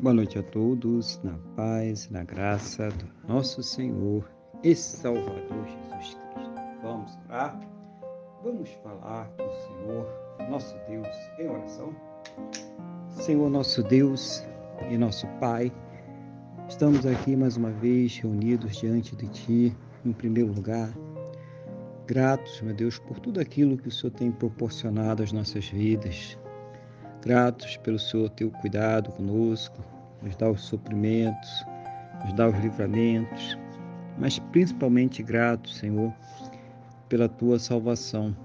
Boa noite a todos, na paz, na graça do nosso Senhor e Salvador Jesus Cristo. Vamos orar? Vamos falar com o Senhor, nosso Deus, em oração? Senhor, nosso Deus e nosso Pai, estamos aqui mais uma vez reunidos diante de Ti, em primeiro lugar, gratos, meu Deus, por tudo aquilo que o Senhor tem proporcionado às nossas vidas Gratos pelo Senhor teu cuidado conosco, nos dá os suprimentos, nos dá os livramentos, mas principalmente gratos, Senhor, pela tua salvação,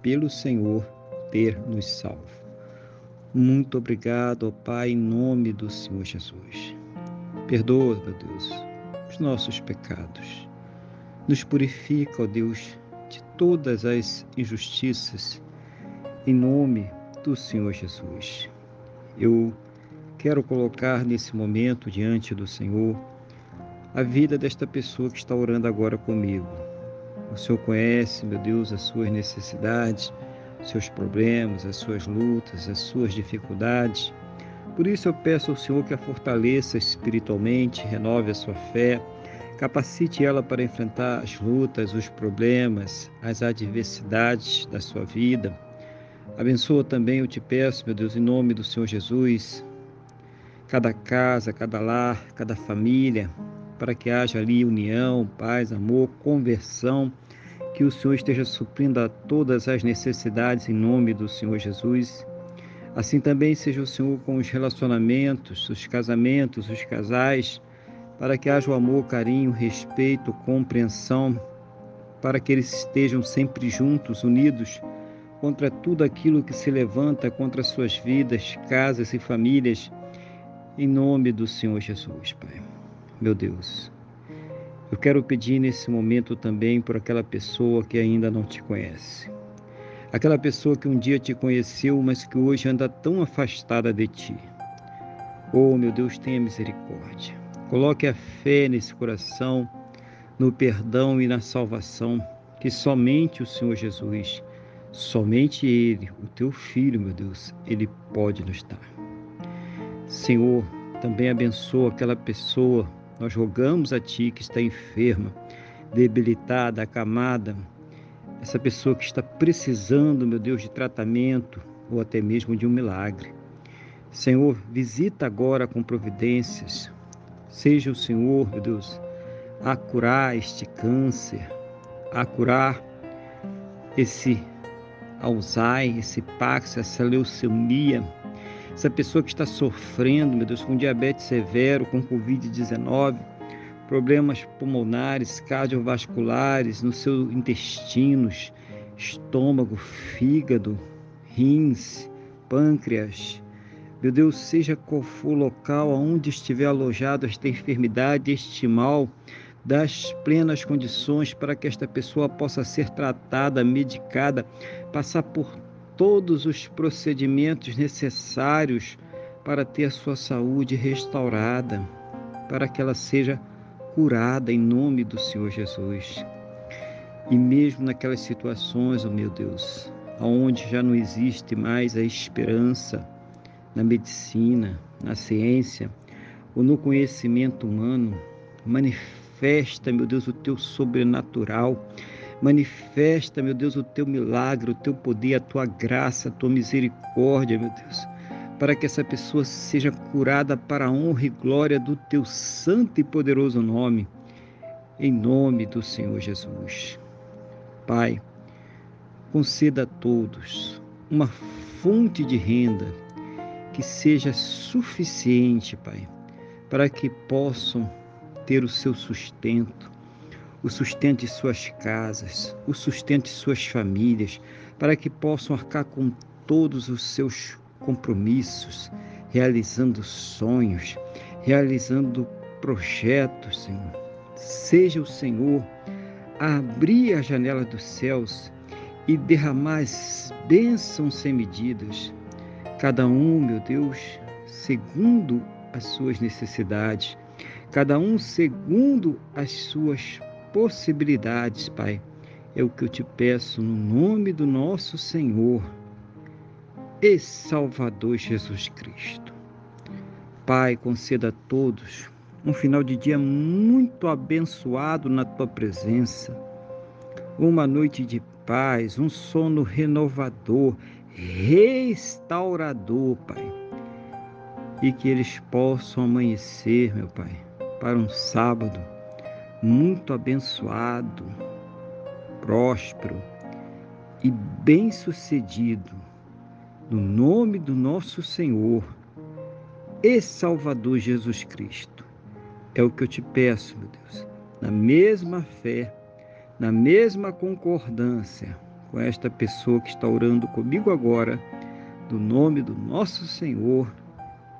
pelo Senhor ter nos salvo. Muito obrigado, ó Pai, em nome do Senhor Jesus. Perdoa, meu Deus, os nossos pecados. Nos purifica, ó Deus, de todas as injustiças, em nome do Senhor Jesus. Eu quero colocar nesse momento diante do Senhor a vida desta pessoa que está orando agora comigo. O Senhor conhece, meu Deus, as suas necessidades, seus problemas, as suas lutas, as suas dificuldades. Por isso eu peço ao Senhor que a fortaleça espiritualmente, renove a sua fé, capacite ela para enfrentar as lutas, os problemas, as adversidades da sua vida Abençoa também, eu te peço, meu Deus, em nome do Senhor Jesus, cada casa, cada lar, cada família, para que haja ali união, paz, amor, conversão, que o Senhor esteja suprindo a todas as necessidades em nome do Senhor Jesus. Assim também seja o Senhor com os relacionamentos, os casamentos, os casais, para que haja o amor, carinho, respeito, compreensão, para que eles estejam sempre juntos, unidos contra tudo aquilo que se levanta contra suas vidas, casas e famílias, em nome do Senhor Jesus, Pai. Meu Deus, eu quero pedir nesse momento também por aquela pessoa que ainda não te conhece. Aquela pessoa que um dia te conheceu, mas que hoje anda tão afastada de ti. Oh, meu Deus, tenha misericórdia. Coloque a fé nesse coração, no perdão e na salvação que somente o Senhor Jesus Somente Ele, o teu Filho, meu Deus, Ele pode nos dar. Senhor, também abençoa aquela pessoa, nós rogamos a Ti que está enferma, debilitada, acamada, essa pessoa que está precisando, meu Deus, de tratamento ou até mesmo de um milagre. Senhor, visita agora com providências. Seja o Senhor, meu Deus, a curar este câncer, a curar esse Alzheimer, esse Pax, essa leucemia, essa pessoa que está sofrendo, meu Deus, com diabetes severo, com Covid-19, problemas pulmonares, cardiovasculares, nos seus intestinos, estômago, fígado, rins, pâncreas. Meu Deus, seja qual for o local onde estiver alojado esta enfermidade, este mal, das plenas condições para que esta pessoa possa ser tratada, medicada, passar por todos os procedimentos necessários para ter a sua saúde restaurada, para que ela seja curada em nome do Senhor Jesus. E mesmo naquelas situações, oh meu Deus, onde já não existe mais a esperança na medicina, na ciência ou no conhecimento humano, manifesta manifesta, meu Deus, o teu sobrenatural. Manifesta, meu Deus, o teu milagre, o teu poder, a tua graça, a tua misericórdia, meu Deus, para que essa pessoa seja curada para a honra e glória do teu santo e poderoso nome, em nome do Senhor Jesus. Pai, conceda a todos uma fonte de renda que seja suficiente, Pai, para que possam ter o seu sustento, o sustento de suas casas, o sustento de suas famílias, para que possam arcar com todos os seus compromissos, realizando sonhos, realizando projetos, Senhor. Seja o Senhor a abrir a janela dos céus e derramar as bênçãos sem medidas, cada um, meu Deus, segundo as suas necessidades, cada um segundo as suas possibilidades, Pai. É o que eu te peço no nome do nosso Senhor e Salvador Jesus Cristo. Pai, conceda a todos um final de dia muito abençoado na tua presença, uma noite de paz, um sono renovador, restaurador, Pai. E que eles possam amanhecer, meu Pai, para um sábado muito abençoado, próspero e bem-sucedido, no nome do nosso Senhor e Salvador Jesus Cristo. É o que eu te peço, meu Deus, na mesma fé, na mesma concordância com esta pessoa que está orando comigo agora, no nome do nosso Senhor